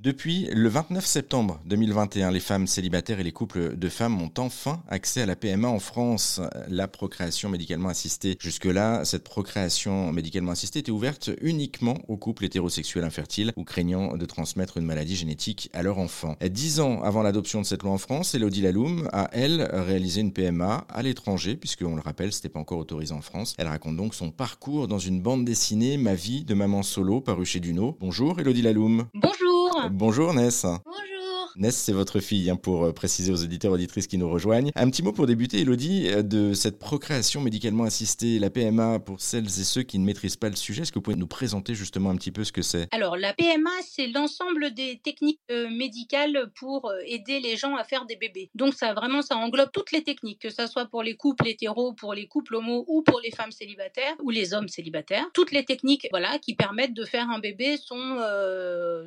Depuis le 29 septembre 2021, les femmes célibataires et les couples de femmes ont enfin accès à la PMA en France, la procréation médicalement assistée. Jusque-là, cette procréation médicalement assistée était ouverte uniquement aux couples hétérosexuels infertiles ou craignant de transmettre une maladie génétique à leur enfant. Dix ans avant l'adoption de cette loi en France, Elodie Laloum a, elle, réalisé une PMA à l'étranger, puisque, on le rappelle, c'était pas encore autorisé en France. Elle raconte donc son parcours dans une bande dessinée, Ma vie de maman solo, paru chez Duno. Bonjour Elodie Laloum. Bonjour. Bonjour Ness. Bonjour. Ness, c'est votre fille, hein, pour euh, préciser aux auditeurs auditrices qui nous rejoignent. Un petit mot pour débuter, Elodie, euh, de cette procréation médicalement assistée, la PMA, pour celles et ceux qui ne maîtrisent pas le sujet. Est-ce que vous pouvez nous présenter justement un petit peu ce que c'est? Alors, la PMA, c'est l'ensemble des techniques euh, médicales pour aider les gens à faire des bébés. Donc, ça vraiment, ça englobe toutes les techniques, que ce soit pour les couples hétéros, pour les couples homo ou pour les femmes célibataires ou les hommes célibataires. Toutes les techniques, voilà, qui permettent de faire un bébé sont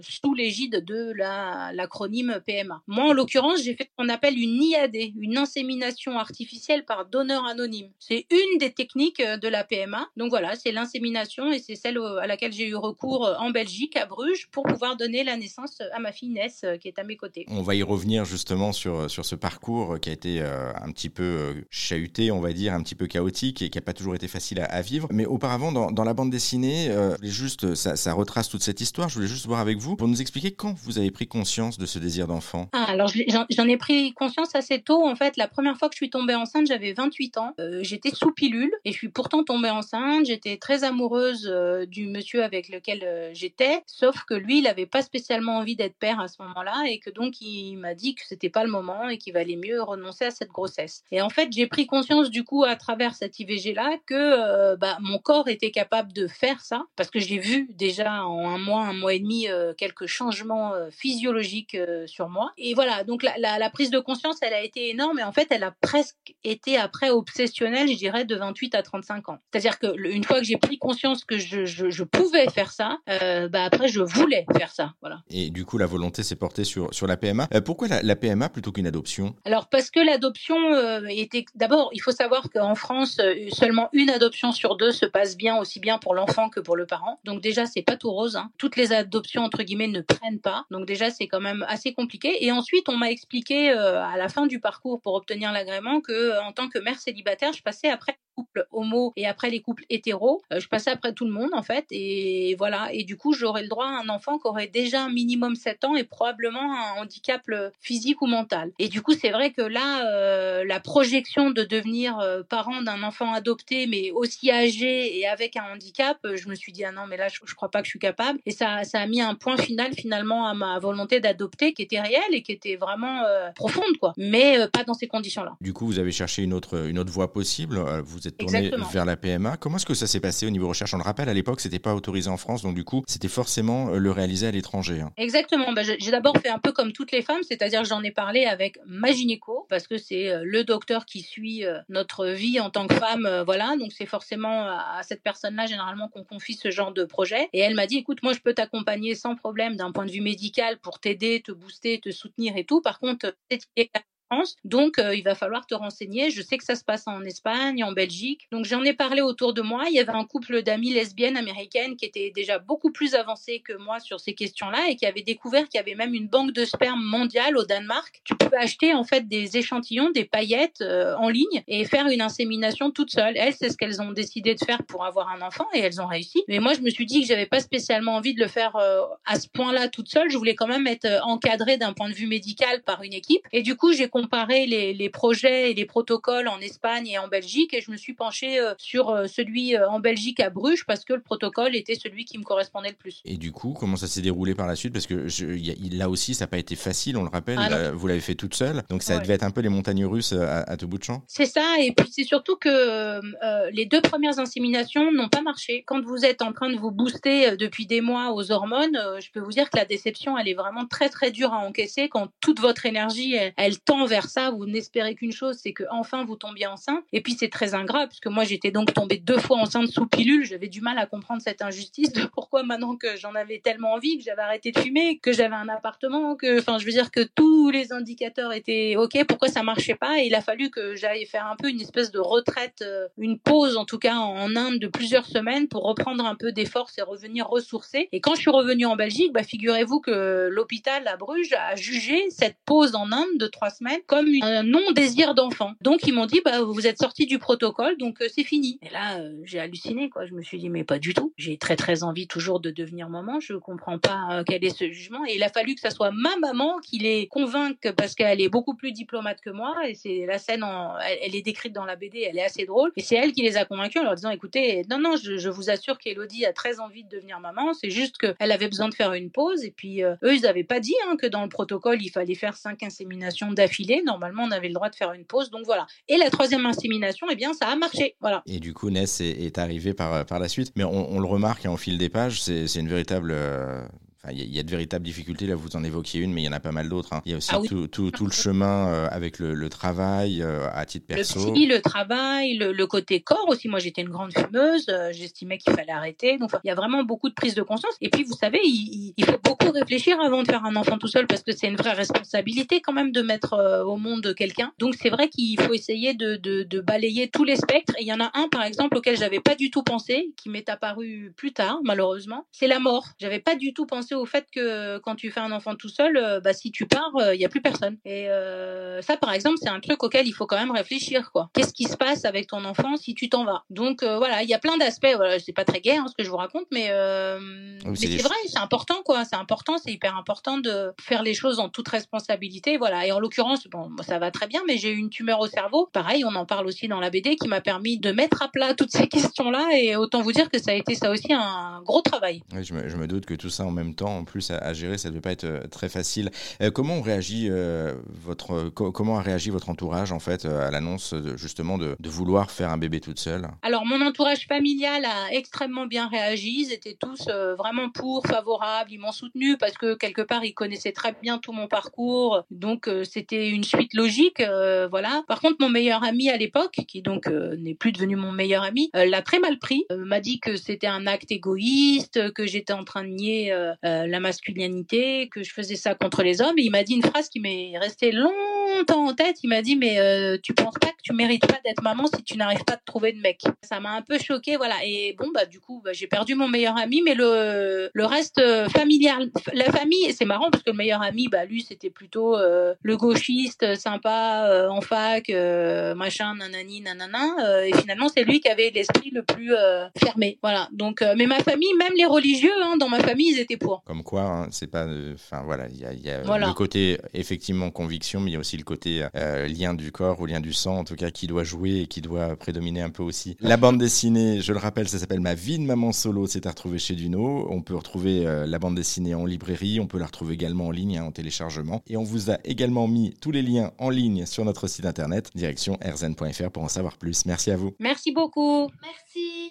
sous l'égide de l'acronyme PMA. Moi, en l'occurrence, j'ai fait ce qu'on appelle une IAD, une insémination artificielle par donneur anonyme. C'est une des techniques euh, de la PMA. Donc voilà, c'est l'insémination et c'est celle à laquelle j'ai eu recours euh, en Belgique, à Bruges, pour pouvoir donner la naissance à ma fille Ness, euh, qui est à mes côtés. On va y revenir justement sur, sur ce parcours qui a été un petit peu chahuté, on va dire, un petit peu chaotique et qui n'a pas toujours été facile à, vivre. Mais auparavant, dans, dans la bande dessinée, juste, ça retrace toute cette histoire. Je voulais juste voir avec vous pour nous expliquer quand vous avez pris conscience de ce désir d'enfant. Ah, alors j'en ai pris conscience assez tôt. En fait, la première fois que je suis tombée enceinte, j'avais 28 ans. Euh, j'étais sous pilule et je suis pourtant tombée enceinte. J'étais très amoureuse euh, du monsieur avec lequel euh, j'étais, sauf que lui, il n'avait pas spécialement envie d'être père à ce moment-là et que donc il m'a dit que c'était pas le moment et qu'il valait mieux renoncer à cette grossesse. Et en fait, j'ai pris conscience du coup à travers cette IVG là que bah, mon corps était capable de faire ça parce que j'ai vu déjà en un mois, un mois et demi quelques changements physiologiques sur moi. Et voilà, donc la, prise de conscience, elle a été énorme et en fait, elle a presque été après obsessionnelle, je dirais, de 28 à 35 ans. C'est-à-dire que une fois que j'ai pris conscience que je, pouvais faire ça, euh, bah après, je voulais faire ça. Voilà. Et du coup, la volonté s'est portée sur, sur la PMA. Euh, pourquoi la, PMA plutôt qu'une adoption? Alors, parce que l'adoption euh, était. D'abord, il faut savoir qu'en France, seulement une adoption sur deux se passe bien, aussi bien pour l'enfant que pour le parent. Donc, déjà, c'est pas tout rose. Hein. Toutes les adoptions, entre guillemets, ne prennent pas. Donc, déjà, c'est quand même assez compliqué. Et ensuite, on m'a expliqué euh, à la fin du parcours pour obtenir l'agrément que euh, en tant que mère célibataire, je passais après couples homo et après les couples hétéros. Euh, je passais après tout le monde en fait et voilà et du coup j'aurais le droit à un enfant qui aurait déjà un minimum 7 ans et probablement un handicap euh, physique ou mental. Et du coup c'est vrai que là euh, la projection de devenir parent d'un enfant adopté mais aussi âgé et avec un handicap, je me suis dit ah non mais là je, je crois pas que je suis capable et ça ça a mis un point final finalement à ma volonté d'adopter qui était réelle et qui était vraiment profonde quoi mais pas dans ces conditions là. Du coup vous avez cherché une autre une autre voie possible vous vous êtes tourné vers la PMA. Comment est-ce que ça s'est passé au niveau recherche? On le rappelle, à l'époque, c'était pas autorisé en France, donc du coup, c'était forcément euh, le réaliser à l'étranger. Hein. Exactement. Bah, j'ai d'abord fait un peu comme toutes les femmes, c'est-à-dire j'en ai parlé avec ma gynéco, parce que c'est euh, le docteur qui suit euh, notre vie en tant que femme. Voilà, donc c'est forcément à cette personne-là, généralement, qu'on confie ce genre de projet. Et elle m'a dit, écoute, moi, je peux t'accompagner sans problème d'un point de vue médical pour t'aider, te booster, te soutenir et tout. Par contre, donc, euh, il va falloir te renseigner. Je sais que ça se passe en Espagne, en Belgique. Donc, j'en ai parlé autour de moi. Il y avait un couple d'amis lesbiennes américaines qui étaient déjà beaucoup plus avancés que moi sur ces questions-là et qui avaient découvert qu'il y avait même une banque de sperme mondiale au Danemark. Tu peux acheter en fait des échantillons, des paillettes euh, en ligne et faire une insémination toute seule. Elles, c'est ce qu'elles ont décidé de faire pour avoir un enfant et elles ont réussi. Mais moi, je me suis dit que j'avais pas spécialement envie de le faire euh, à ce point-là toute seule. Je voulais quand même être encadrée d'un point de vue médical par une équipe. Et du coup, j'ai comparer les, projets et les protocoles en Espagne et en Belgique. Et je me suis penchée euh, sur euh, celui euh, en Belgique à Bruges parce que le protocole était celui qui me correspondait le plus. Et du coup, comment ça s'est déroulé par la suite? Parce que là aussi, ça n'a pas été facile, on le rappelle, ah vous l'avez fait toute seule, donc ça devait être un peu les montagnes russes à, tout bout de champ. C'est ça, et puis c'est surtout que les deux premières inséminations n'ont pas marché. Quand vous êtes en train de vous booster depuis des mois aux hormones, je peux vous dire que la déception, elle est vraiment très très dure à encaisser quand toute votre énergie, elle, elle tend vers ça, vous n'espérez qu'une chose, c'est que enfin vous tombiez enceinte. Et puis c'est très ingrat, puisque moi j'étais donc tombée deux fois enceinte sous pilule. J'avais du mal à comprendre cette injustice de pourquoi maintenant que j'en avais tellement envie, que j'avais arrêté de fumer, que j'avais un appartement, que, enfin, je veux dire que tous les indicateurs étaient ok, pourquoi ça marchait pas? Et il a fallu que j'aille faire un peu une espèce de retraite, euh, une pause en tout cas en Inde de plusieurs semaines pour reprendre un peu des forces et revenir ressourcer. Et quand je suis revenue en Belgique, bah, figurez-vous que l'hôpital à Bruges a jugé cette pause en Inde de trois semaines comme un non-désir d'enfant. Donc ils m'ont dit, bah, vous êtes sorti du protocole, donc euh, c'est fini. Et là, euh, j'ai halluciné, quoi. Je me suis dit, mais pas du tout. J'ai très très envie toujours de devenir maman. Je comprends pas euh, quel est ce jugement. Et il a fallu que ça soit ma maman qui les convainque parce qu'elle est beaucoup plus diplomate que moi. Et c'est la scène, en, elle, est décrite dans la BD, elle est assez drôle. Et c'est elle qui les a convaincus en leur disant, écoutez, non, non, je, je vous assure qu'Elodie a très envie de devenir maman. C'est juste qu'elle avait besoin de faire une pause. Et puis, eux, ils n'avaient pas dit hein, que dans le protocole, il fallait faire cinq inséminations d'affilée. Normalement, on avait le droit de faire une pause. Donc voilà. Et la troisième insémination, eh bien, ça a marché. Voilà. Et du coup, Ness est, arrivé par, par la suite. Mais on, on le remarque hein, au fil des pages, c'est une véritable euh, il y, a de véritables difficultés, là vous en évoquiez une, mais il y en a pas mal d'autres. Hein. Il y a aussi ah tout, tout, tout, le chemin euh, avec le, le travail euh, à titre perso. Le psy, le travail, le, le, côté corps aussi. Moi j'étais une grande fumeuse, euh, j'estimais qu'il fallait arrêter. Donc il y a vraiment beaucoup de prise de conscience. Et puis vous savez, il, il, faut beaucoup réfléchir avant de faire un enfant tout seul parce que c'est une vraie responsabilité quand même de mettre au monde quelqu'un. Donc c'est vrai qu'il faut essayer de, de, de, balayer tous les spectres. Et il y en a un par exemple auquel j'avais pas du tout pensé, qui m'est apparu plus tard malheureusement, c'est la mort. J'avais pas du tout pensé au fait que quand tu fais un enfant tout seul, euh, bah, si tu pars, il euh, n'y a plus personne. Et euh, ça, par exemple, c'est un truc auquel il faut quand même réfléchir. quoi. Qu'est-ce qui se passe avec ton enfant si tu t'en vas? Donc voilà, il y a plein d'aspects. Voilà, c'est pas très gai hein, ce que je vous raconte, mais, c'est vrai, c'est important. quoi. C'est important, c'est hyper important de faire les choses en toute responsabilité. Voilà. Et en l'occurrence, bon, ça va très bien, mais j'ai eu une tumeur au cerveau. Pareil, on en parle aussi dans la BD, qui m'a permis de mettre à plat toutes ces questions-là. Et autant vous dire que ça a été ça aussi un gros travail. je, me, je me doute que tout ça en même temps, en plus, à, gérer, ça ne devait pas être euh, très facile. Euh, comment on réagit euh, votre comment a réagi votre entourage en fait à l'annonce justement de, vouloir faire un bébé toute seule? Alors mon entourage familial a extrêmement bien réagi. Ils étaient tous vraiment pour, favorables. Ils m'ont soutenu parce que quelque part ils connaissaient très bien tout mon parcours, donc c'était une suite logique. voilà. Par contre mon meilleur ami à l'époque, qui donc n'est plus devenu mon meilleur ami, l'a très mal pris. m'a dit que c'était un acte égoïste, que j'étais en train de nier la masculinité, que je faisais ça contre les hommes. Et il m'a dit une phrase qui m'est restée longtemps en tête. Il m'a dit mais euh, tu penses pas que tu mérites pas d'être maman si tu n'arrives pas à trouver de mec? Ça m'a un peu choqué, voilà. Et bon bah du coup bah, j'ai perdu mon meilleur ami, mais le le reste euh, familial, la famille, c'est marrant parce que le meilleur ami, bah lui c'était plutôt euh, le gauchiste sympa en fac, machin, nanani, nanana. et finalement c'est lui qui avait l'esprit le plus fermé, voilà. Donc mais ma famille, même les religieux, hein, dans ma famille, ils étaient pour. Comme quoi Hein, c'est pas, enfin voilà, il y a, y a le côté effectivement conviction, mais il y a aussi le côté euh, lien du corps ou lien du sang, en tout cas, qui doit jouer et qui doit prédominer un peu aussi. La bande dessinée, je le rappelle, ça s'appelle Ma vie de maman solo, c'est à retrouver chez Duno. On peut retrouver euh, la bande dessinée en librairie, on peut la retrouver également en ligne, hein, en téléchargement, et on vous a également mis tous les liens en ligne sur notre site internet, direction rzn.fr pour en savoir plus. Merci à vous. Merci beaucoup. Merci.